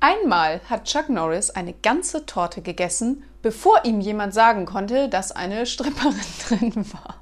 Einmal hat Chuck Norris eine ganze Torte gegessen, bevor ihm jemand sagen konnte, dass eine Stripperin drin war.